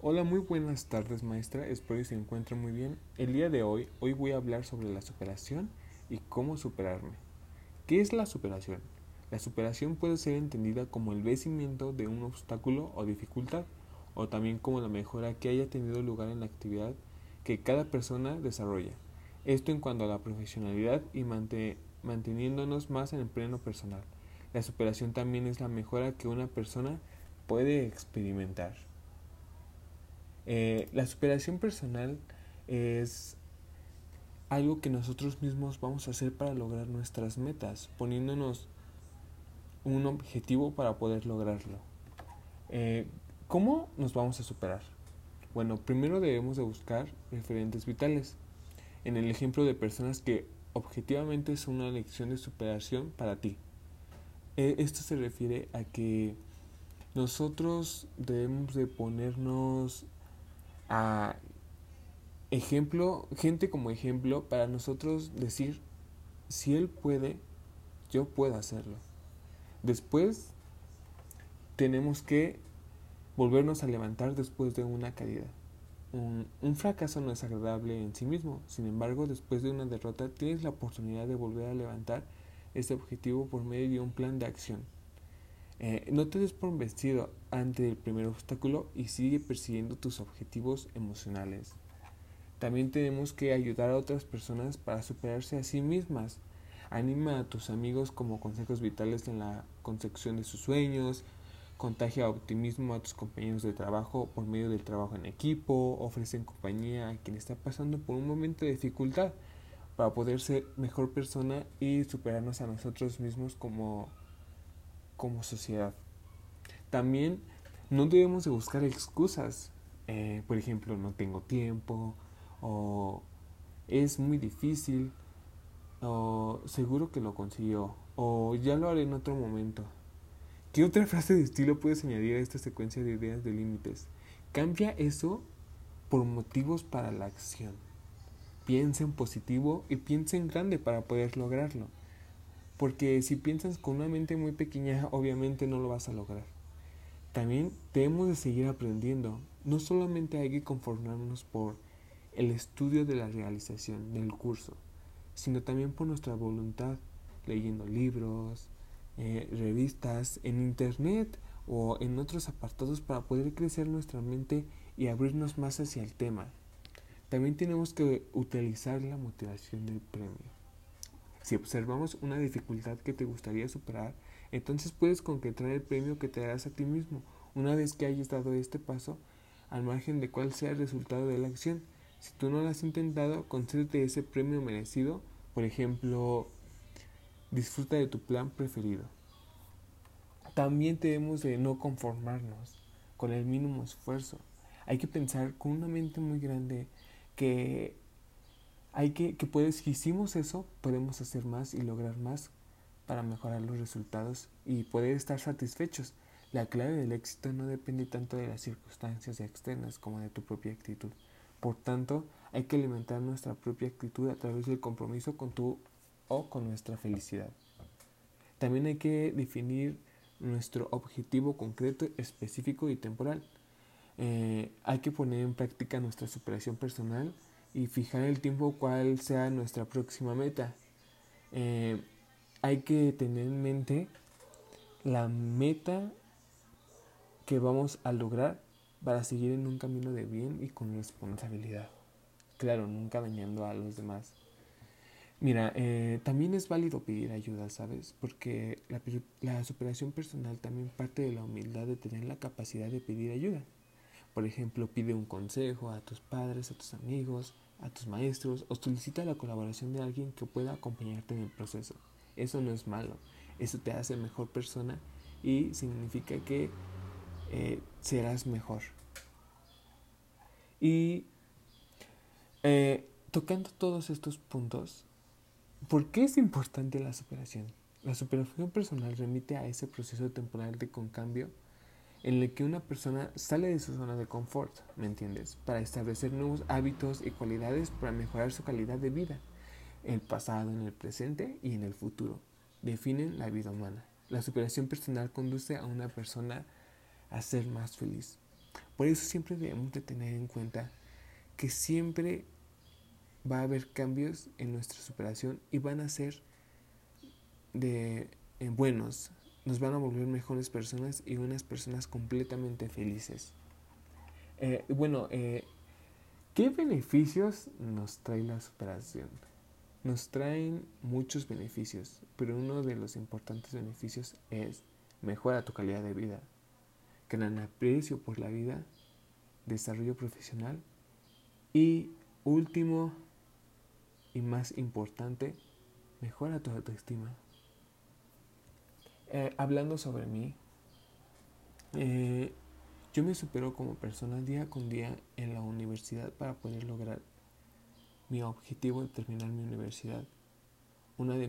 Hola, muy buenas tardes maestra, espero que se encuentre muy bien. El día de hoy, hoy voy a hablar sobre la superación y cómo superarme. ¿Qué es la superación? La superación puede ser entendida como el vencimiento de un obstáculo o dificultad, o también como la mejora que haya tenido lugar en la actividad que cada persona desarrolla. Esto en cuanto a la profesionalidad y manteniéndonos más en el pleno personal. La superación también es la mejora que una persona puede experimentar. Eh, la superación personal es algo que nosotros mismos vamos a hacer para lograr nuestras metas, poniéndonos un objetivo para poder lograrlo. Eh, ¿Cómo nos vamos a superar? Bueno, primero debemos de buscar referentes vitales. En el ejemplo de personas que objetivamente son una lección de superación para ti. Eh, esto se refiere a que nosotros debemos de ponernos a ejemplo, gente como ejemplo para nosotros decir, si él puede, yo puedo hacerlo. Después tenemos que volvernos a levantar después de una caída. Un, fracaso no es agradable en sí mismo, sin embargo, después de una derrota tienes la oportunidad de volver a levantar este objetivo por medio de un plan de acción. Eh, no te des por vencido ante el primer obstáculo y sigue persiguiendo tus objetivos emocionales. También tenemos que ayudar a otras personas para superarse a sí mismas. Anima a tus amigos como consejos vitales en la concepción de sus sueños. Contagia optimismo a tus compañeros de trabajo por medio del trabajo en equipo. Ofrecen compañía a quien está pasando por un momento de dificultad para poder ser mejor persona y superarnos a nosotros mismos como como sociedad. También no debemos de buscar excusas. Eh, por ejemplo, no tengo tiempo o es muy difícil o seguro que lo consiguió o ya lo haré en otro momento. ¿Qué otra frase de estilo puedes añadir a esta secuencia de ideas de límites? Cambia eso por motivos para la acción. Piensa en positivo y piensa en grande para poder lograrlo. Porque si piensas con una mente muy pequeña, obviamente no lo vas a lograr. También debemos de seguir aprendiendo. No solamente hay que conformarnos por el estudio de la realización del curso, sino también por nuestra voluntad, leyendo libros, eh, revistas, en internet o en otros apartados para poder crecer nuestra mente y abrirnos más hacia el tema. También tenemos que utilizar la motivación del premio. Si observamos una dificultad que te gustaría superar, entonces puedes concretar el premio que te darás a ti mismo una vez que hayas dado este paso, al margen de cuál sea el resultado de la acción. Si tú no lo has intentado, concédete ese premio merecido. Por ejemplo, disfruta de tu plan preferido. También debemos de no conformarnos con el mínimo esfuerzo. Hay que pensar con una mente muy grande que hay que, que puedes, si hicimos eso, podemos hacer más y lograr más para mejorar los resultados y poder estar satisfechos. La clave del éxito no depende tanto de las circunstancias externas como de tu propia actitud. Por tanto, hay que alimentar nuestra propia actitud a través del compromiso con tu o con nuestra felicidad. También hay que definir nuestro objetivo concreto, específico y temporal. Eh, hay que poner en práctica nuestra superación personal y fijar el tiempo cuál sea nuestra próxima meta. Eh, hay que tener en mente la meta que vamos a lograr para seguir en un camino de bien y con responsabilidad. Claro, nunca dañando a los demás. Mira, eh, también es válido pedir ayuda, ¿sabes? Porque la, la superación personal también parte de la humildad de tener la capacidad de pedir ayuda. Por ejemplo, pide un consejo a tus padres, a tus amigos, a tus maestros o solicita la colaboración de alguien que pueda acompañarte en el proceso. Eso no es malo, eso te hace mejor persona y significa que eh, serás mejor. Y eh, tocando todos estos puntos, ¿por qué es importante la superación? La superación personal remite a ese proceso temporal de concambio en el que una persona sale de su zona de confort, ¿me entiendes? Para establecer nuevos hábitos y cualidades para mejorar su calidad de vida, el pasado, en el presente y en el futuro. Definen la vida humana. La superación personal conduce a una persona a ser más feliz. Por eso siempre debemos de tener en cuenta que siempre va a haber cambios en nuestra superación y van a ser de eh, buenos, nos van a volver mejores personas y unas personas completamente felices. Eh, bueno, eh, ¿qué beneficios nos trae la superación? Nos traen muchos beneficios, pero uno de los importantes beneficios es mejora tu calidad de vida, gran aprecio por la vida, desarrollo profesional y último y más importante, mejora tu autoestima. Eh, hablando sobre mí, eh, yo me supero como persona día con día en la universidad para poder lograr mi objetivo de terminar mi universidad. Una de,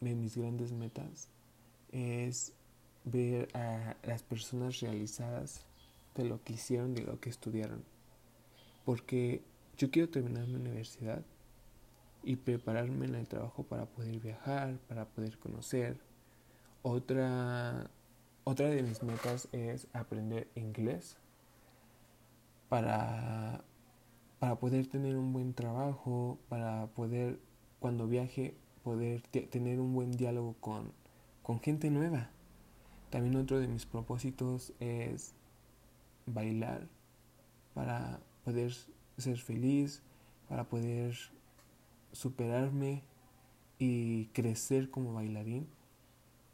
de mis grandes metas es ver a las personas realizadas de lo que hicieron, de lo que estudiaron. Porque yo quiero terminar mi universidad y prepararme en el trabajo para poder viajar, para poder conocer. Otra, otra de mis metas es aprender inglés para, para poder tener un buen trabajo, para poder, cuando viaje, poder tener un buen diálogo con, con gente nueva. También otro de mis propósitos es bailar para poder ser feliz, para poder superarme y crecer como bailarín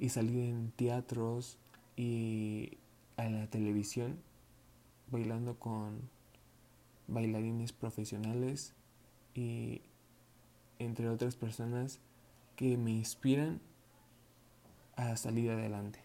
y salir en teatros y a la televisión bailando con bailarines profesionales y entre otras personas que me inspiran a salir adelante.